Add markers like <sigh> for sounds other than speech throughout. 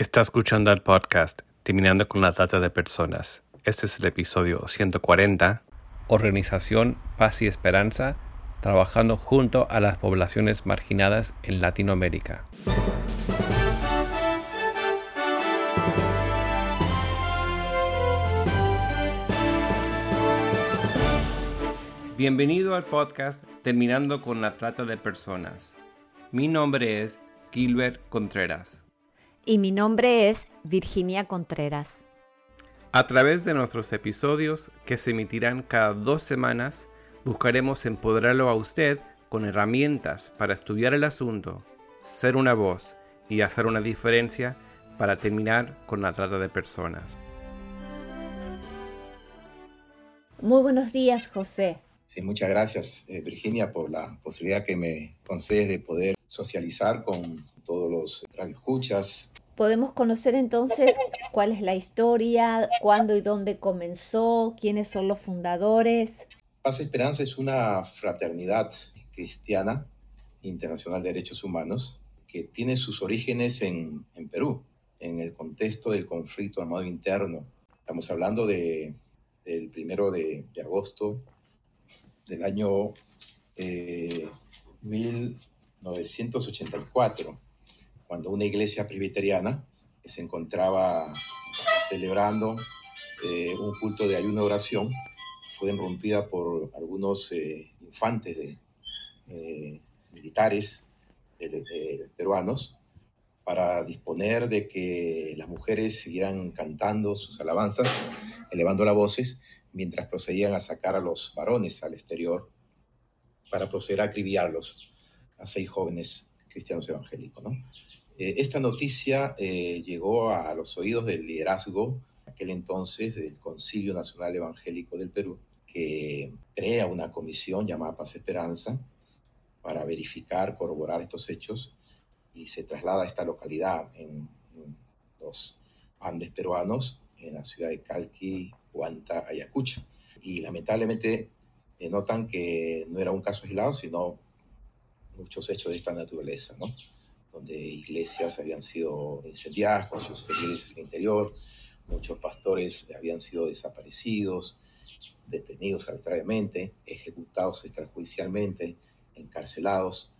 Está escuchando el podcast Terminando con la Trata de Personas. Este es el episodio 140. Organización Paz y Esperanza, trabajando junto a las poblaciones marginadas en Latinoamérica. Bienvenido al podcast Terminando con la Trata de Personas. Mi nombre es Gilbert Contreras. Y mi nombre es Virginia Contreras. A través de nuestros episodios, que se emitirán cada dos semanas, buscaremos empoderarlo a usted con herramientas para estudiar el asunto, ser una voz y hacer una diferencia para terminar con la trata de personas. Muy buenos días, José. Sí, muchas gracias, eh, Virginia, por la posibilidad que me concedes de poder socializar con todos los radioescuchas. Podemos conocer entonces cuál es la historia, cuándo y dónde comenzó, quiénes son los fundadores. Paz Esperanza es una fraternidad cristiana internacional de derechos humanos que tiene sus orígenes en, en Perú, en el contexto del conflicto armado interno. Estamos hablando de, del primero de, de agosto del año eh, 1984, cuando una iglesia presbiteriana se encontraba celebrando eh, un culto de ayuno y oración fue irrumpida por algunos eh, infantes de, eh, militares peruanos para disponer de que las mujeres siguieran cantando sus alabanzas, elevando las voces, mientras procedían a sacar a los varones al exterior para proceder a acribillarlos, a seis jóvenes cristianos evangélicos. ¿no? Eh, esta noticia eh, llegó a los oídos del liderazgo, aquel entonces, del Concilio Nacional Evangélico del Perú, que crea una comisión llamada Paz Esperanza para verificar, corroborar estos hechos y se traslada a esta localidad en, los Andes peruanos, en la ciudad de Calqui, Huanta, Ayacucho. Y lamentablemente eh, notan que no era un caso aislado, sino muchos hechos de esta naturaleza, ¿no? donde iglesias habían sido incendiadas con sus feligreses en el interior, muchos pastores habían sido desaparecidos, detenidos arbitrariamente, ejecutados extrajudicialmente, encarcelados,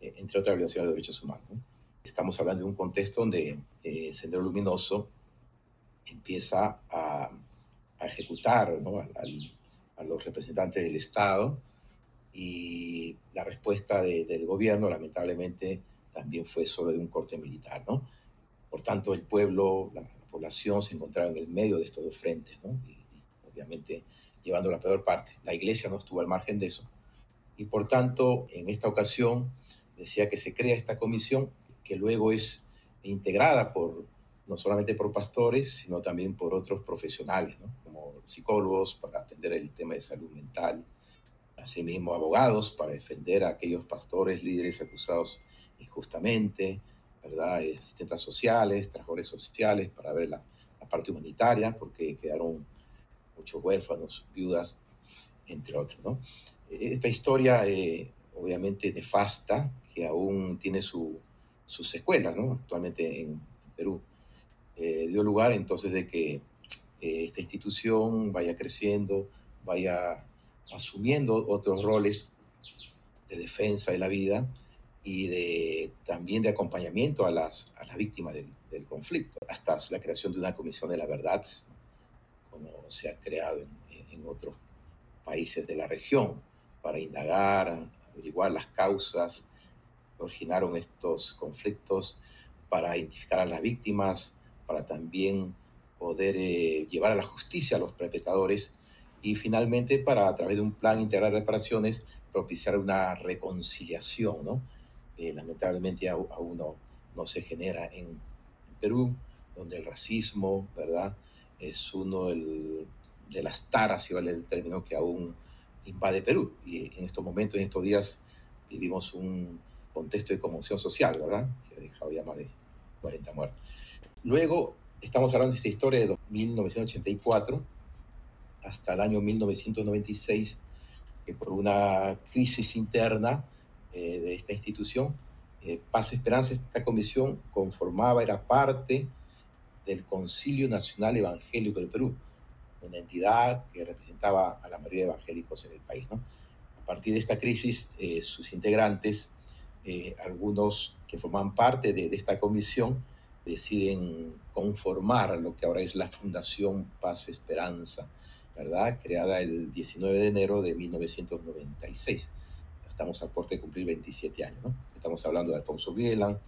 eh, entre otras violaciones de derechos humanos. ¿no? Estamos hablando de un contexto donde eh, Sendero Luminoso empieza a ejecutar ¿no? a, los representantes del Estado y la respuesta de, del gobierno lamentablemente también fue solo de un corte militar. ¿no? Por tanto, el pueblo, la, la población se encontraba en el medio de estos dos frentes, ¿no? y, obviamente llevando la peor parte. La iglesia no estuvo al margen de eso. Y por tanto, en esta ocasión decía que se crea esta comisión que luego es integrada por no solamente por pastores, sino también por otros profesionales, ¿no? como psicólogos para atender el tema de salud mental, asimismo abogados para defender a aquellos pastores, líderes acusados injustamente, ¿verdad? asistentes sociales, trabajadores sociales para ver la, la parte humanitaria, porque quedaron muchos huérfanos, viudas, entre otros. ¿no? Esta historia, eh, obviamente nefasta, que aún tiene su, sus secuelas ¿no? actualmente en Perú eh, dio lugar entonces de que eh, esta institución vaya creciendo, vaya asumiendo otros roles de defensa de la vida y de, también de acompañamiento a las, a las víctimas del, conflicto, hasta la creación de una comisión de la verdad, como se ha creado en, en otros países de la región, para indagar, averiguar las causas que originaron estos conflictos, para identificar a las víctimas, para también poder eh, llevar a la justicia a los perpetradores y finalmente para a través de un plan integral de reparaciones propiciar una reconciliación, ¿no? Eh, lamentablemente aún no, no, se genera en, Perú, donde el racismo, ¿verdad? Es uno del, de las taras, si vale el término, que aún invade Perú. Y en estos momentos, en estos días, vivimos un contexto de conmoción social, ¿verdad? Que ha dejado ya más de 40 muertos. Luego, estamos hablando de esta historia de 1984 hasta el año 1996, que por una crisis interna eh, de esta institución, eh, Paz Esperanza, esta comisión conformaba, era parte del Concilio Nacional Evangélico del Perú, una entidad que representaba a la mayoría de evangélicos en el país. ¿no? A partir de esta crisis, eh, sus integrantes, eh, algunos que forman parte de, de, esta comisión, deciden conformar lo que ahora es la Fundación Paz Esperanza, ¿verdad? Creada el 19 de enero de 1996. Estamos a puerto de cumplir 27 años, ¿no? Estamos hablando de Alfonso Vielan,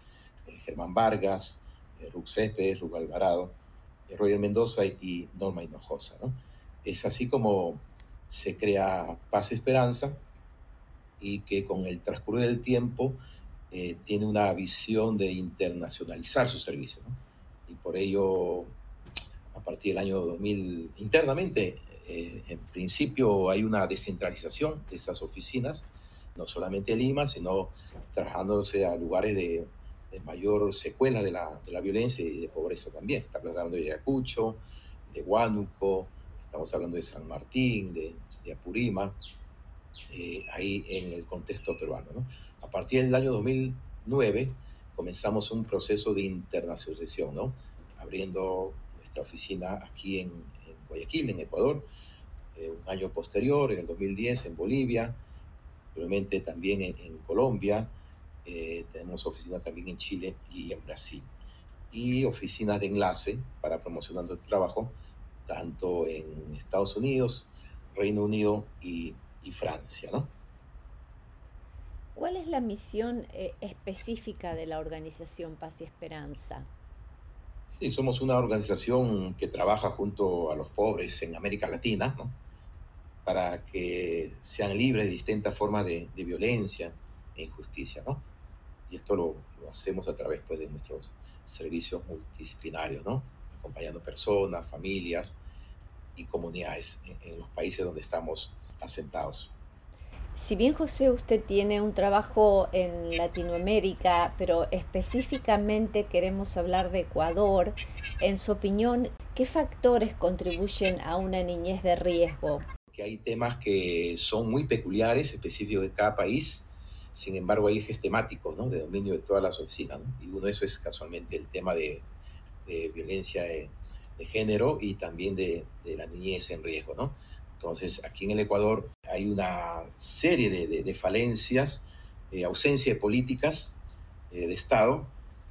eh, Germán Vargas, eh, Rux Céspedes, Alvarado, eh, Roger Mendoza y Norma Hinojosa, ¿no? Es así como se crea Paz Esperanza y que con el transcurso del tiempo eh, tiene una visión de internacionalizar su servicio. ¿no? Y por ello, a partir del año 2000, internamente, eh, en principio hay una descentralización de estas oficinas, no solamente en Lima, sino trasladándose a lugares de, de mayor secuela de la, de la, violencia y de pobreza también. Estamos hablando de Ayacucho, de Huánuco, estamos hablando de San Martín, de, de Apurima, eh, ahí en el contexto peruano. ¿no? A partir del año 2009 comenzamos un proceso de internacionalización, ¿no? abriendo nuestra oficina aquí en Guayaquil, en Ecuador, eh, un año posterior, en el 2010, en Bolivia, probablemente también en, Colombia, eh, tenemos oficinas también en Chile y en Brasil. Y oficinas de enlace para promocionar nuestro trabajo, tanto en Estados Unidos, Reino Unido y y Francia, ¿no? ¿Cuál es la misión eh, específica de la organización Paz y Esperanza? Sí, somos una organización que trabaja junto a los pobres en América Latina, ¿no? Para que sean libres de distintas formas de, violencia e injusticia, ¿no? Y esto lo, hacemos a través pues, de nuestros servicios multidisciplinarios, ¿no? Acompañando personas, familias y comunidades en los países donde estamos asentados. Si bien José usted tiene un trabajo en Latinoamérica, pero específicamente queremos hablar de Ecuador, en su opinión, ¿qué factores contribuyen a una niñez de riesgo? Que hay temas que son muy peculiares, específicos de cada país, sin embargo hay ejes temáticos ¿no? de dominio de todas las oficinas, y uno de esos es casualmente el tema de, violencia de, de, género y también de, de la niñez en riesgo. ¿no? Entonces, aquí en el Ecuador hay una serie de, de, falencias, eh, ausencia de políticas eh, de Estado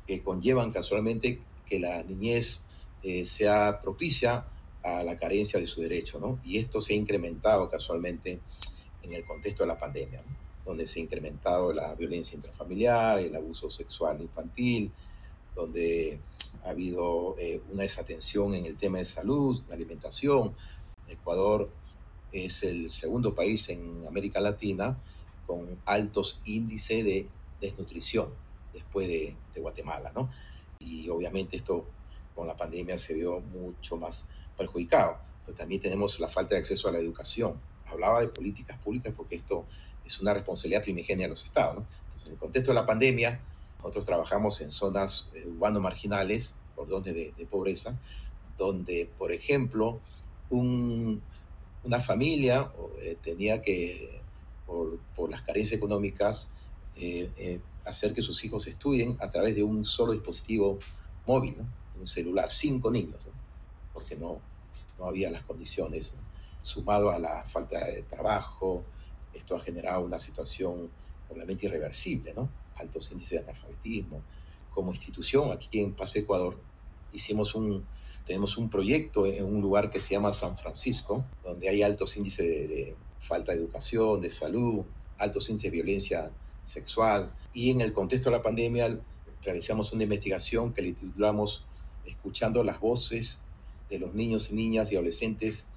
que conllevan casualmente que la niñez eh, sea propicia a la carencia de su derecho, ¿no? Y esto se ha incrementado casualmente en el contexto de la pandemia, ¿no? donde se ha incrementado la violencia intrafamiliar, el abuso sexual infantil, donde ha habido una desatención en el tema de salud, de alimentación. Ecuador es el segundo país en América Latina con altos índices de desnutrición después de, Guatemala, ¿no? Y obviamente esto con la pandemia se vio mucho más perjudicado, pero también tenemos la falta de acceso a la educación. Hablaba de políticas públicas porque esto es una responsabilidad primigenia de los estados, ¿no? Entonces, en el contexto de la pandemia, nosotros trabajamos en zonas eh, urbanos marginales, por donde de, de pobreza, donde, por ejemplo, un una familia eh, tenía que, por, las carencias económicas, eh, eh, hacer que sus hijos estudien a través de un solo dispositivo móvil, un celular, cinco niños, porque no, no había las condiciones. Sumado a la falta de trabajo, esto ha generado una situación obviamente irreversible, ¿no? altos índices de analfabetismo. Como institución, aquí en Paz Ecuador, hicimos un, tenemos un proyecto en un lugar que se llama San Francisco, donde hay altos índices de, de falta de educación, de salud, altos índices de violencia sexual. Y en el contexto de la pandemia realizamos una investigación que le titulamos Escuchando las voces de los niños niñas y adolescentes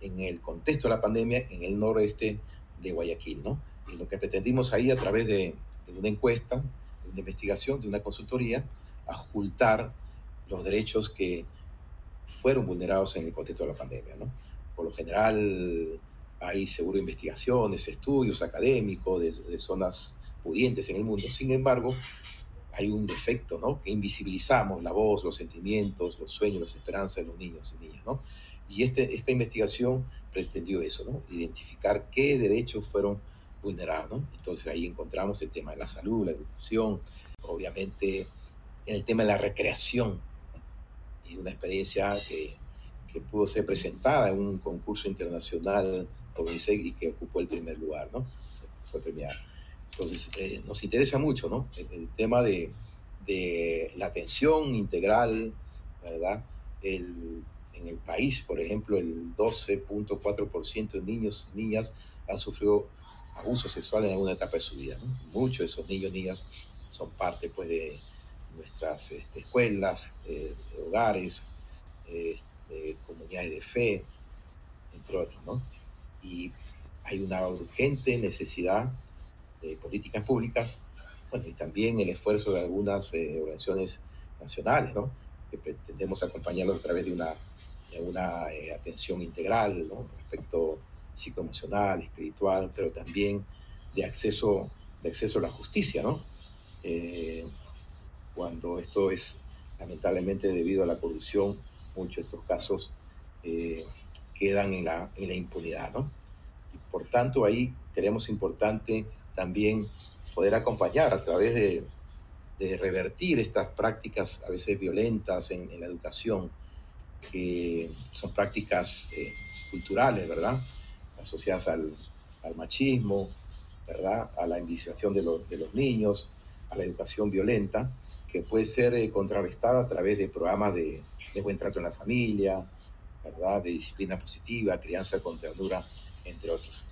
en el contexto de la pandemia en el noroeste de Guayaquil. ¿no? Y lo que pretendimos ahí a través de, de una encuesta, de una investigación, de una consultoría, ocultar los derechos que fueron vulnerados en el contexto de la pandemia. ¿no? Por lo general hay seguro investigaciones, estudios académicos de, de, zonas pudientes en el mundo. Sin embargo, hay un defecto, ¿no? Que invisibilizamos la voz, los sentimientos, los sueños, las esperanzas de los niños y niñas, ¿no? Y este, esta investigación pretendió eso, ¿no? Identificar qué derechos fueron vulnerados, ¿no? Entonces ahí encontramos el tema de la salud, la educación, obviamente en el tema de la recreación, y una experiencia que, que, pudo ser presentada en un concurso internacional por y que ocupó el primer lugar, ¿no? Fue premiada. Entonces, eh, nos interesa mucho, ¿no? El, tema de, de, la atención integral, ¿verdad? El, en el país, por ejemplo, el 12.4% de niños y niñas han sufrido abuso sexual en alguna etapa de su vida. ¿no? Muchos de esos niños y niñas son parte pues, de nuestras este, escuelas, eh, hogares, este, comunidades de fe, entre otros. ¿no? Y hay una urgente necesidad de políticas públicas, bueno, y también el esfuerzo de algunas eh, organizaciones nacionales, ¿no? que pretendemos acompañarlos a través de una, de una eh, atención integral, ¿no? respecto psicoemocional, espiritual, pero también de acceso, de acceso a la justicia, ¿no? Eh, cuando esto es lamentablemente debido a la corrupción, muchos de estos casos eh, quedan en la, en la impunidad, ¿no? Y por tanto ahí creemos importante también poder acompañar a través de, de revertir estas prácticas a veces violentas en, en la educación, que son prácticas eh, culturales, ¿verdad? asociadas al, al machismo, ¿verdad? a la invisión de, de, los niños, a la educación violenta, que puede ser eh, contrarrestada a través de programas de, de, buen trato en la familia, ¿verdad? de disciplina positiva, crianza con ternura, entre otros.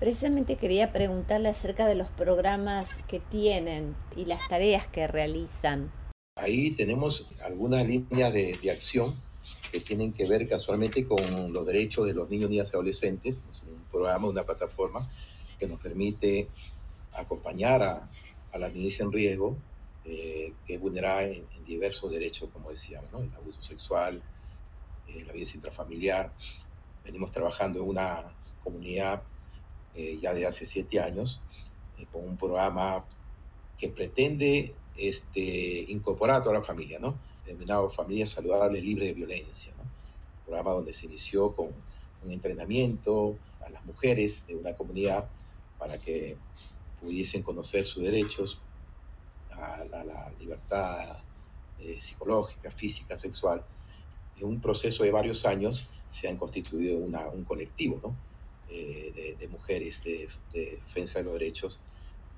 Precisamente quería preguntarle acerca de los programas que tienen y las tareas que realizan. Ahí tenemos algunas líneas de, de acción que tienen que ver casualmente con los derechos de los niños, niñas y adolescentes. Es un programa, una plataforma que nos permite acompañar a, a la niñez en riesgo, eh, que es vulnerada en, diversos derechos, como decíamos, ¿no? el abuso sexual, eh, la violencia intrafamiliar. Venimos trabajando en una comunidad eh, ya de hace siete años con un programa que pretende este, incorporar a toda la familia, ¿no? denominado Familia Saludable Libre de Violencia, programa donde se inició con un entrenamiento a las mujeres de una comunidad para que pudiesen conocer sus derechos a la, libertad eh, psicológica, física, sexual. En un proceso de varios años se han constituido una, un colectivo ¿no? eh, de, de, mujeres de, de, defensa de los derechos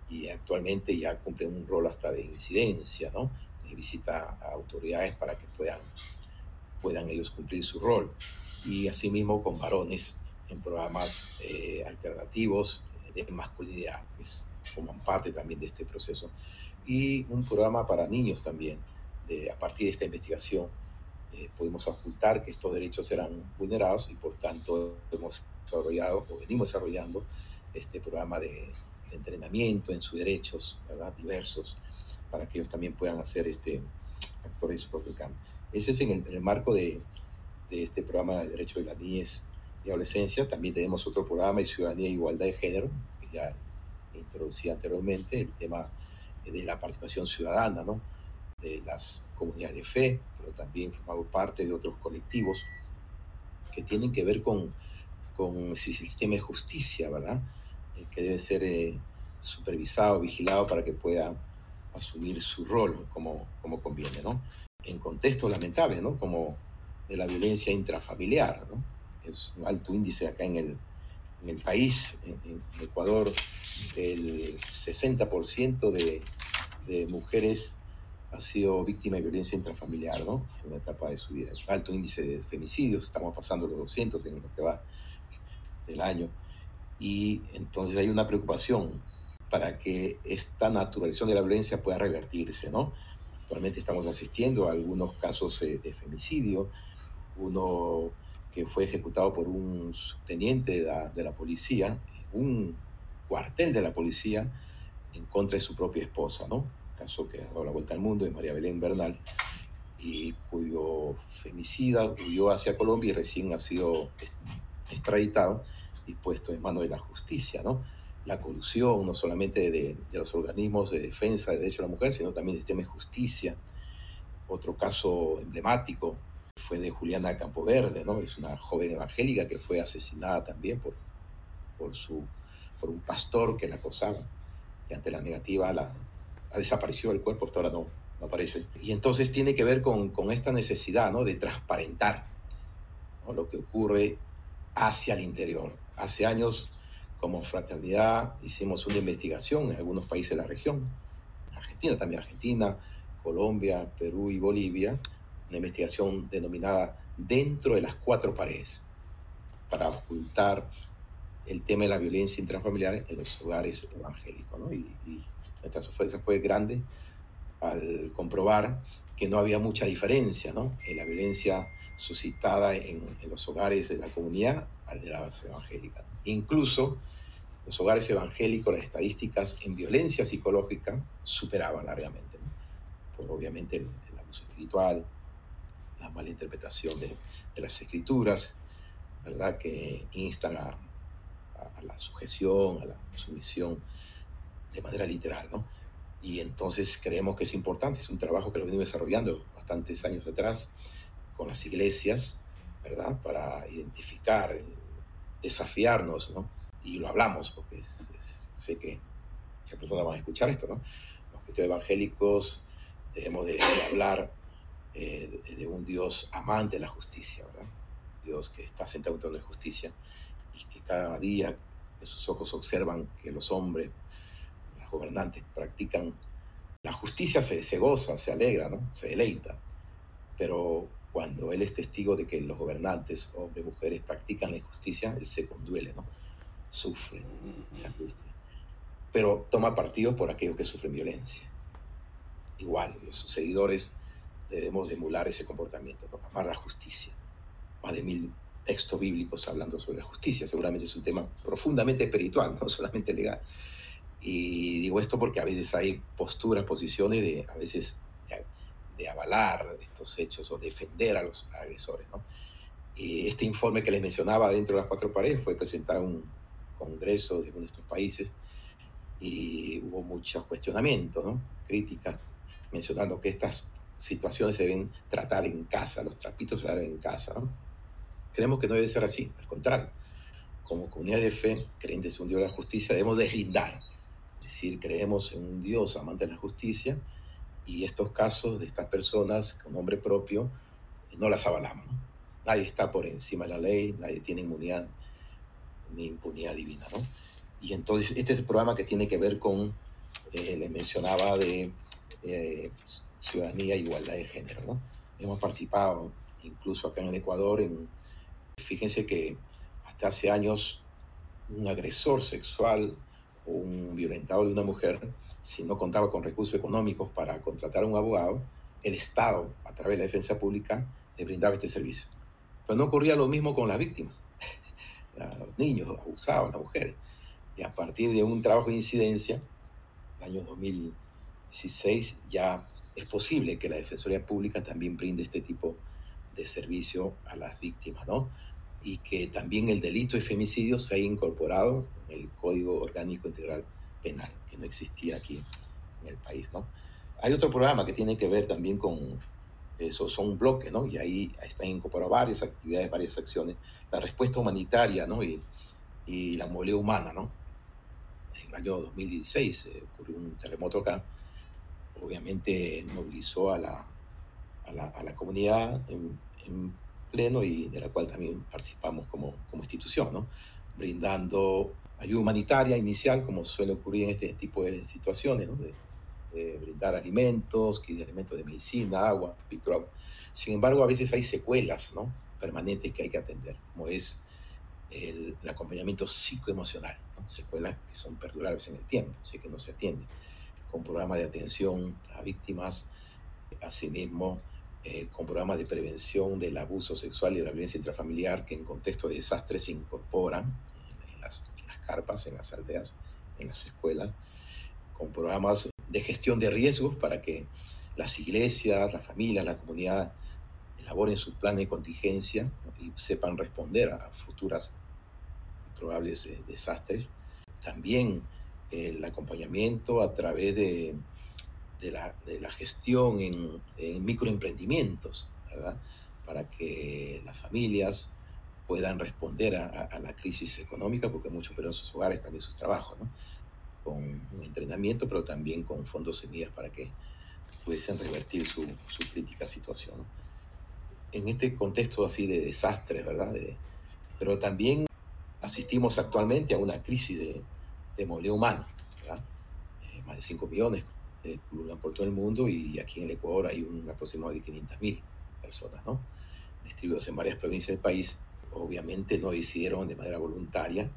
y actualmente ya cumplen un rol hasta de incidencia, ¿no? visita a autoridades para que puedan, puedan ellos cumplir su rol. Y asimismo con varones en programas eh, alternativos de masculinidad, que es, forman parte también de este proceso. Y un programa para niños también. A partir de esta investigación eh, pudimos ocultar que estos derechos eran vulnerados y por tanto hemos desarrollado o venimos desarrollando este programa de, de entrenamiento en sus derechos ¿verdad? diversos para que ellos también puedan hacer este, actores en su propio campo. Ese es en el, en el marco de, de, este programa de Derecho de la Niñez y Adolescencia. También tenemos otro programa de Ciudadanía e Igualdad de Género, que ya introducía anteriormente, el tema de la participación ciudadana, ¿no? de las comunidades de fe, pero también formamos parte de otros colectivos que tienen que ver con, con el sistema de justicia, ¿verdad? Eh, que debe ser eh, supervisado, vigilado para que pueda asumir su rol como, como conviene, ¿no? En contextos lamentables, ¿no? Como de la violencia intrafamiliar, ¿no? Es un alto índice acá en el, en el país, en, Ecuador, el 60% de, de mujeres ha sido víctima de violencia intrafamiliar, ¿no? En una etapa de su vida. Alto índice de femicidios, estamos pasando los 200 en lo que va del año. Y entonces hay una preocupación para que esta naturalización de la violencia pueda revertirse, ¿no? Actualmente estamos asistiendo a algunos casos eh, de femicidio, uno que fue ejecutado por un teniente de la, de la policía, un cuartel de la policía, en contra de su propia esposa, ¿no? Caso que ha dado la vuelta al mundo de María Belén Bernal, y cuyo femicida huyó hacia Colombia y recién ha sido extraditado y puesto en manos de la justicia, ¿no? la corrupción, no solamente de, los organismos de defensa de derechos de la mujer, sino también del sistema de justicia. Otro caso emblemático fue de Juliana Campoverde, ¿no? Es una joven evangélica que fue asesinada también por, por, su, por un pastor que la acosaba. Y ante la negativa la, la desapareció el cuerpo, hasta ahora no, me parece. Y entonces tiene que ver con, con esta necesidad ¿no? de transparentar lo que ocurre hacia el interior. Hace años, como fraternidad, hicimos una investigación en algunos países de la región, Argentina también, Argentina, Colombia, Perú y Bolivia, una investigación denominada Dentro de las cuatro paredes, para ocultar el tema de la violencia intrafamiliar en los hogares evangélicos. ¿no? Y, y nuestra sorpresa fue grande al comprobar que no había mucha diferencia ¿no? en la violencia suscitada en, en, los hogares de la comunidad al de la base evangélica. Incluso los hogares evangélicos, las estadísticas en violencia psicológica superaban largamente, ¿no? por obviamente el, el, abuso espiritual, la mala interpretación de, de las escrituras, ¿verdad? que instan a, a, a, la sujeción, a la sumisión de manera literal. ¿no? Y entonces creemos que es importante, es un trabajo que lo venimos desarrollando bastantes años atrás con las iglesias, ¿verdad? Para identificar, desafiarnos, ¿no? Y lo hablamos, porque sé que muchas personas van a escuchar esto, ¿no? Los cristianos evangélicos debemos de, hablar eh, de, un Dios amante de la justicia, ¿verdad? Dios que está sentado en la justicia y que cada día sus ojos observan que los hombres gobernantes practican la justicia, se, se, goza, se alegra, ¿no? se deleita. Pero cuando él es testigo de que los gobernantes, hombres, mujeres, practican la injusticia, él se conduele, ¿no? sufre esa angustia. Pero toma partido por aquellos que sufren violencia. Igual, los seguidores debemos emular ese comportamiento, amar la justicia. Más de mil textos bíblicos hablando sobre la justicia, seguramente es un tema profundamente espiritual, no <laughs> solamente legal. Y digo esto porque a veces hay posturas, posiciones de, a veces, de, de avalar estos hechos o defender a los agresores. ¿no? Y este informe que les mencionaba dentro de las cuatro paredes fue presentado en un congreso de uno de estos países y hubo muchos cuestionamientos, ¿no? críticas, mencionando que estas situaciones se deben tratar en casa, los trapitos se deben en casa. Creemos que no debe ser así, al contrario. Como comunidad de fe, creyentes en un Dios de la justicia, debemos deslindar es decir, creemos en un Dios amante de la justicia y estos casos de estas personas con nombre propio no las avalamos. ¿no? Nadie está por encima de la ley, nadie tiene inmunidad ni impunidad divina. ¿no? Y entonces este es el programa que tiene que ver con, eh, les mencionaba, de eh, ciudadanía e igualdad de género. ¿no? Hemos participado incluso acá en el Ecuador en, fíjense que hasta hace años un agresor sexual un violentado de una mujer, si no contaba con recursos económicos para contratar a un abogado, el Estado, a través de la defensa pública, le brindaba este servicio. Pero no ocurría lo mismo con las víctimas, <laughs> los niños abusados, las mujeres. Y a partir de un trabajo de incidencia, el año 2016, ya es posible que la Defensoría Pública también brinde este tipo de servicio a las víctimas, ¿no? y que también el delito de femicidio se ha incorporado en el Código Orgánico Integral Penal, que no existía aquí en el país, ¿no? Hay otro programa que tiene que ver también con eso, son un bloque, ¿no? Y ahí están incorporadas varias actividades, varias acciones. La respuesta humanitaria, ¿no? Y, y la movilidad humana, ¿no? En el año 2016 eh, ocurrió un terremoto acá, obviamente movilizó a la, a la, a la comunidad en, en pleno y de la cual también participamos como, como institución, ¿no? brindando ayuda humanitaria inicial, como suele ocurrir en este tipo de situaciones, ¿no? de, brindar alimentos, de alimentos de medicina, agua, agua. Sin embargo, a veces hay secuelas ¿no? permanentes que hay que atender, como es el, acompañamiento psicoemocional, ¿no? secuelas que son perdurables en el tiempo, así que no se atiende, con programas de atención a víctimas, asimismo, eh, con programas de prevención del abuso sexual y de la violencia intrafamiliar que en contexto de desastres se incorporan en las, en las carpas, en las aldeas, en las escuelas, con programas de gestión de riesgos para que las iglesias, las familias, la comunidad elaboren su plan de contingencia y sepan responder a futuras probables eh, desastres. También el acompañamiento a través de de la, de la gestión en, en, microemprendimientos, ¿verdad? Para que las familias puedan responder a, la crisis económica, porque muchos pierden sus hogares, también sus trabajos, ¿no? Con entrenamiento, pero también con fondos semillas para que pudiesen revertir su, su crítica situación. En este contexto así de desastre, ¿verdad? pero también asistimos actualmente a una crisis de, de movilidad humana. Eh, más de 5 millones eh, por todo el mundo y aquí en el Ecuador hay un aproximado de 500.000 personas, ¿no? Distribuidos en varias provincias del país, obviamente no hicieron de manera voluntaria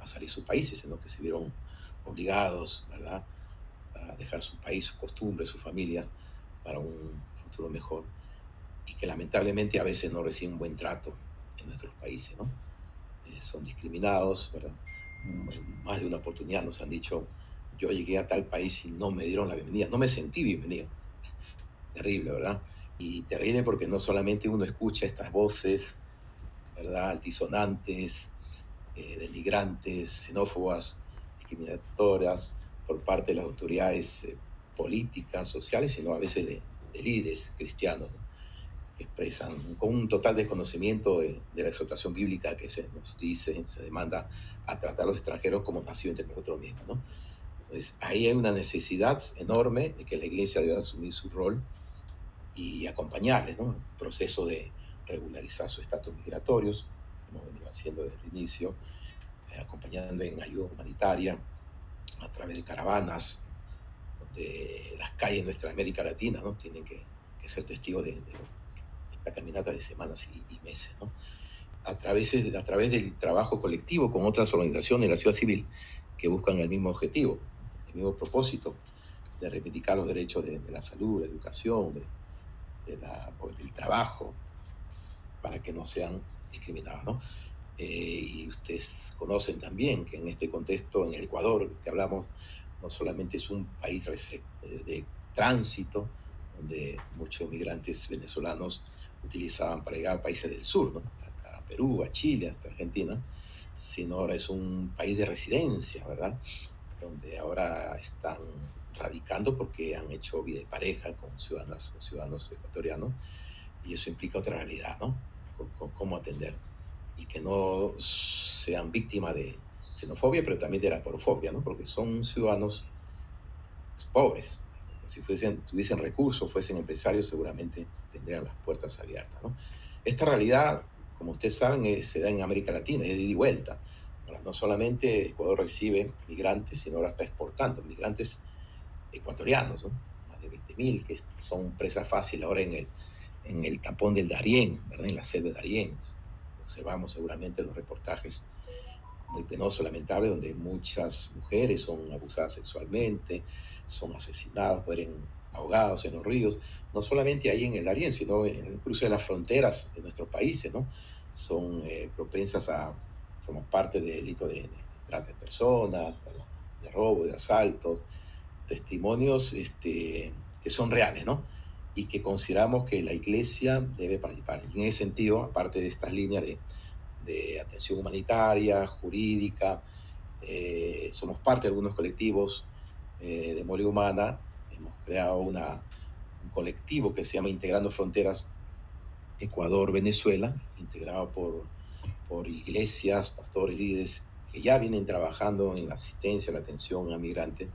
a salir sus países, sino que se vieron obligados, ¿verdad? A dejar su país, su costumbre, su familia para un futuro mejor y que lamentablemente a veces no reciben buen trato en nuestros países, ¿no? Eh, son discriminados, ¿verdad? Más de una oportunidad nos han dicho, yo llegué a tal país y no me dieron la bienvenida, no me sentí bienvenido. Terrible, ¿verdad? Y terrible porque no solamente uno escucha estas voces, ¿verdad? Altisonantes, eh, denigrantes, xenófobas, discriminatorias por parte de las autoridades eh, políticas, sociales, sino a veces de, líderes cristianos que con un total desconocimiento de, la exhortación bíblica que se nos dice, se demanda a tratar a los extranjeros como nacido entre nosotros mismos. ¿no? Entonces, ahí hay una necesidad enorme de que la iglesia deba asumir su rol y acompañarles, ¿no? El proceso de regularizar su estatus migratorios, como venido haciendo desde el inicio, eh, acompañando en ayuda humanitaria a través de caravanas, donde las calles de nuestra América Latina ¿no? tienen que, ser testigos de, esta caminata de semanas y, meses. ¿no? A, través, a través del trabajo colectivo con otras organizaciones de la sociedad civil que buscan el mismo objetivo, el mismo propósito de reivindicar los derechos de, la salud, la educación, de, del trabajo, para que no sean discriminados. ¿no? Eh, y ustedes conocen también que en este contexto, en el Ecuador, que hablamos, no solamente es un país eh, de tránsito, donde muchos migrantes venezolanos utilizaban para llegar a países del sur, ¿no? a Perú, a Chile, hasta Argentina, sino ahora es un país de residencia, ¿verdad? Donde ahora están radicando porque han hecho vida de pareja con ciudadanas o ciudadanos ecuatorianos y eso implica otra realidad, ¿no? cómo atender y que no sean víctimas de xenofobia, pero también de la porofobia, ¿no? Porque son ciudadanos pobres. Si fuesen, tuviesen recursos, fuesen empresarios, seguramente tendrían las puertas abiertas, ¿no? Esta realidad, como ustedes saben, se da en América Latina, es de ida y vuelta. no solamente Ecuador recibe migrantes, sino ahora está exportando migrantes ecuatorianos, ¿no? más de 20.000, que son presa fácil ahora en el, en el tapón del Darién, ¿verdad? en la selva de Darién observamos seguramente los reportajes muy penosos, lamentables, donde muchas mujeres son abusadas sexualmente, son asesinadas, mueren ahogados en los ríos, no solamente ahí en el Darién, sino en el cruce de las fronteras de nuestros países, ¿no? Son eh, propensas a formar parte del delito de, trata de personas, de robo, de asaltos, testimonios este, que son reales, ¿no? y que consideramos que la Iglesia debe participar. Y en ese sentido, aparte de estas líneas de, de atención humanitaria, jurídica, eh, somos parte de algunos colectivos eh, de Mole Humana, hemos creado una, un colectivo que se llama Integrando Fronteras Ecuador-Venezuela, integrado por, por iglesias, pastores, líderes que ya vienen trabajando en la asistencia, la atención a migrantes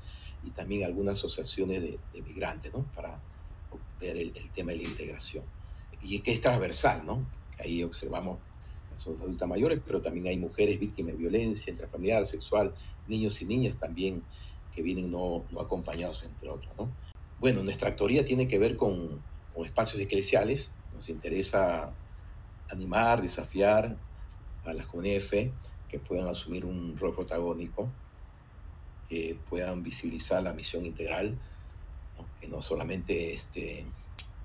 y también algunas asociaciones de, de migrantes, ¿no? Para ver el, tema de la integración. Y que es transversal, ¿no? Ahí observamos personas adultas mayores, pero también hay mujeres víctimas de violencia intrafamiliar, sexual, niños y niñas también que vienen no, no acompañados, entre otros, ¿no? Bueno, nuestra actoría tiene que ver con, con espacios eclesiales. Nos interesa animar, desafiar a las comunidades de fe que puedan asumir un rol protagónico, que puedan visibilizar la misión integral que no solamente este,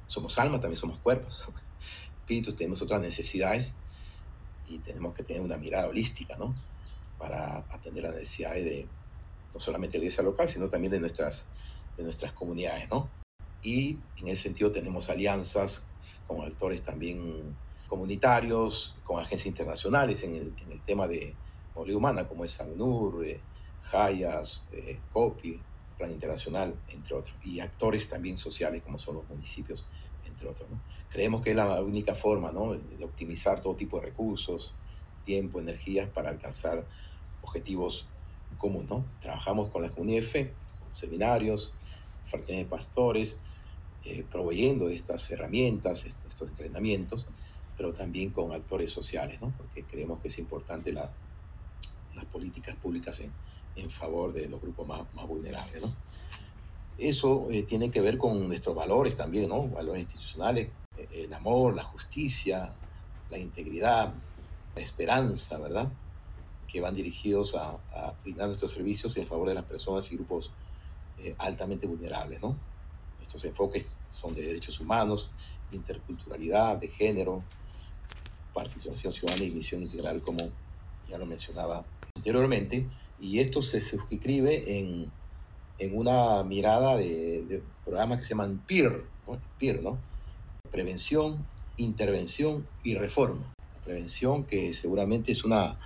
somos alma, también somos cuerpos, <laughs> espíritus, tenemos otras necesidades y tenemos que tener una mirada holística, ¿no? Para atender las necesidades de no solamente la iglesia local, sino también de nuestras, de nuestras comunidades, ¿no? Y en ese sentido tenemos alianzas con actores también comunitarios, con agencias internacionales en el, en el tema de movilidad humana, como es SANUR, eh, Hayas, eh, COPI, Plan Internacional, entre otros, y actores también sociales como son los municipios, entre otros. Creemos que es la única forma ¿no? de optimizar todo tipo de recursos, tiempo, energía para alcanzar objetivos comunes. ¿no? Trabajamos con la comunidad de fe, con seminarios, fraternidades de pastores, eh, proveyendo de estas herramientas, estos entrenamientos, pero también con actores sociales, ¿no? porque creemos que es importante la, las políticas públicas en, en, favor de los grupos más, más vulnerables. ¿no? Eso eh, tiene que ver con nuestros valores también, ¿no? valores institucionales, eh, el amor, la justicia, la integridad, la esperanza, ¿verdad? que van dirigidos a, a brindar nuestros servicios en favor de las personas y grupos eh, altamente vulnerables. ¿no? Estos enfoques son de derechos humanos, interculturalidad, de género, participación ciudadana y misión integral, como ya lo mencionaba anteriormente. Y esto se suscribe en, en una mirada de, de, programas que se llaman PIR, ¿no? PIR, ¿no? Prevención, intervención y reforma. Prevención que seguramente es una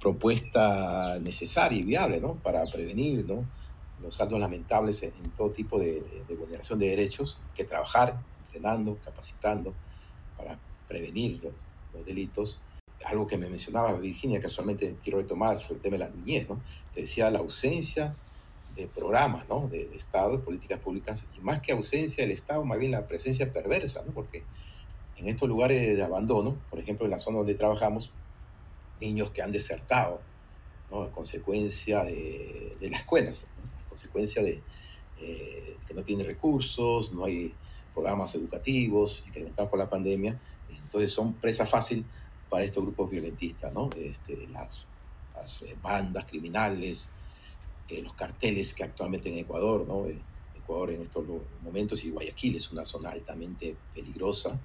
propuesta necesaria y viable, ¿no? Para prevenir, ¿no? Los saldos lamentables en, todo tipo de, vulneración de derechos, que trabajar entrenando, capacitando para prevenir los, los delitos. Algo que me mencionaba Virginia, casualmente quiero retomar sobre el tema de la niñez, ¿no? Te decía la ausencia de programas, ¿no? De, de, Estado, de políticas públicas, y más que ausencia del Estado, más bien la presencia perversa, ¿no? Porque en estos lugares de abandono, por ejemplo, en la zona donde trabajamos, niños que han desertado, ¿no? A consecuencia de, de las escuelas, ¿no? a consecuencia de eh, que no tienen recursos, no hay programas educativos incrementados por la pandemia, entonces son presa fácil para estos grupos violentistas, ¿no? Este, las, las bandas criminales, eh, los carteles que actualmente en Ecuador, ¿no? Eh, Ecuador en estos momentos y Guayaquil es una zona altamente peligrosa,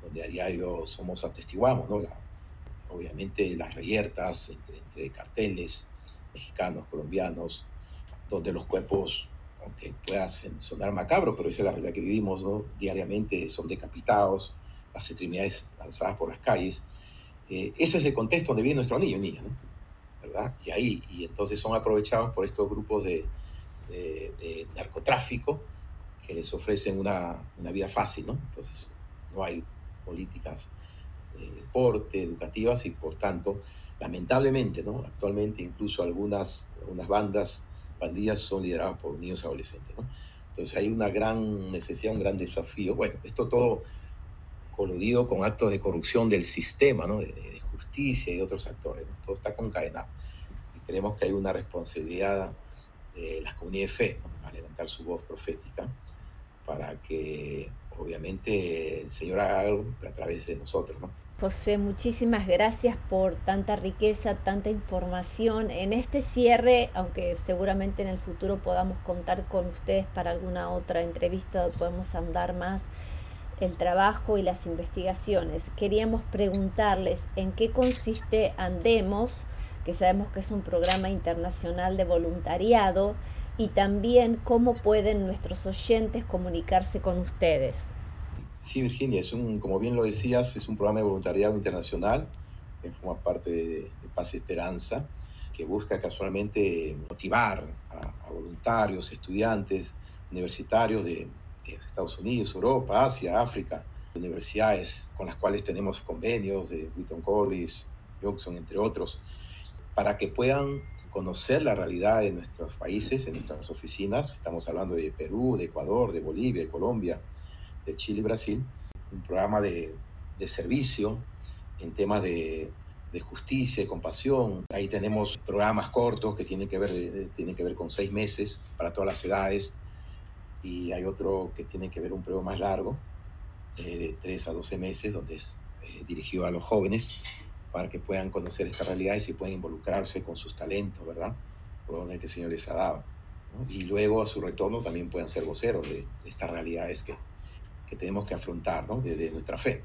donde a diario somos atestiguamos, ¿no? La, obviamente las reyertas entre, entre, carteles mexicanos, colombianos, donde los cuerpos, aunque pueda sonar macabro, pero esa es la realidad que vivimos, ¿no? Diariamente son decapitados, las extremidades lanzadas por las calles. Eh, ese es el contexto donde vive nuestro niño y niña, ¿no? ¿Verdad? Y ahí, y entonces son aprovechados por estos grupos de, narcotráfico que les ofrecen una, una, vida fácil, ¿no? Entonces no hay políticas de deporte, educativas y por tanto, lamentablemente, ¿no? Actualmente incluso algunas, algunas bandas, pandillas son lideradas por niños adolescentes, ¿no? Entonces hay una gran necesidad, un gran desafío. Bueno, esto todo coludido con actos de corrupción del sistema, ¿no? Justicia y de otros actores. ¿no? Todo está concadenado. Y creemos que hay una responsabilidad de las comunidades de fe ¿no? a levantar su voz profética para que obviamente el Señor haga algo a través de nosotros. ¿no? José, muchísimas gracias por tanta riqueza, tanta información. En este cierre, aunque seguramente en el futuro podamos contar con ustedes para alguna otra entrevista, podemos ahondar más el trabajo y las investigaciones. Queríamos preguntarles en qué consiste Andemos, que sabemos que es un programa internacional de voluntariado, y también cómo pueden nuestros oyentes comunicarse con ustedes. Sí, Virginia, es un, como bien lo decías, es un programa de voluntariado internacional que forma parte de, de Paz y Esperanza, que busca casualmente motivar a, a voluntarios, estudiantes, universitarios de, Estados Unidos, Europa, Asia, África, universidades con las cuales tenemos convenios de Wheaton College, Jackson, entre otros, para que puedan conocer la realidad de nuestros países, en nuestras oficinas. Estamos hablando de Perú, de Ecuador, de Bolivia, de Colombia, de Chile y Brasil. Un programa de, de servicio en temas de, de, justicia y compasión. Ahí tenemos programas cortos que tienen que ver, de, tienen que ver con seis meses para todas las edades y hay otro que tiene que ver un periodo más largo, eh, de 3 a 12 meses, donde es eh, dirigido a los jóvenes para que puedan conocer estas realidades y puedan involucrarse con sus talentos, ¿verdad? Por donde el Señor les ha dado. ¿no? Y luego a su retorno también puedan ser voceros de, de estas realidades que, que, tenemos que afrontar, ¿no? De, de nuestra fe.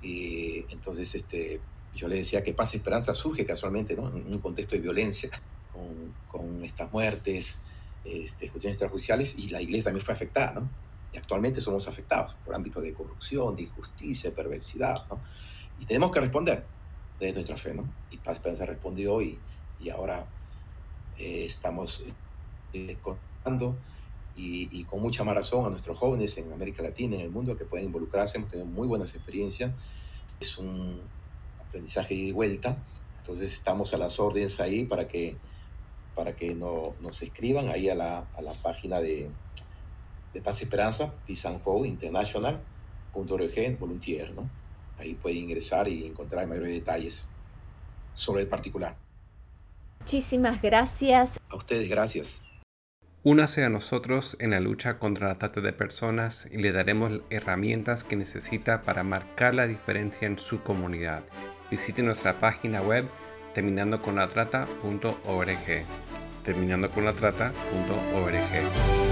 Y entonces, este, yo le decía que Paz y Esperanza surge casualmente, ¿no? En un contexto de violencia, con, con estas muertes, este, cuestiones extrajudiciales y la iglesia también fue afectada, ¿no? Y actualmente somos afectados por ámbitos de corrupción, de injusticia, perversidad, ¿no? Y tenemos que responder de nuestra fe, ¿no? Y Paz Esperanza respondió y, y ahora eh, estamos eh, contando y, y, con mucha más razón a nuestros jóvenes en América Latina, en el mundo, que pueden involucrarse. Hemos tenido muy buenas experiencias. Es un aprendizaje de vuelta. Entonces estamos a las órdenes ahí para que para que no, nos escriban ahí a la, a la página de, de Paz y Esperanza, Peace and Hope International.org, volunteer, ¿no? Ahí puede ingresar y encontrar mayores detalles sobre el particular. Muchísimas gracias. A ustedes, gracias. Únase a nosotros en la lucha contra la trata de personas y le daremos herramientas que necesita para marcar la diferencia en su comunidad. Visite nuestra página web terminando con la trata.org. Terminando con la trata.org.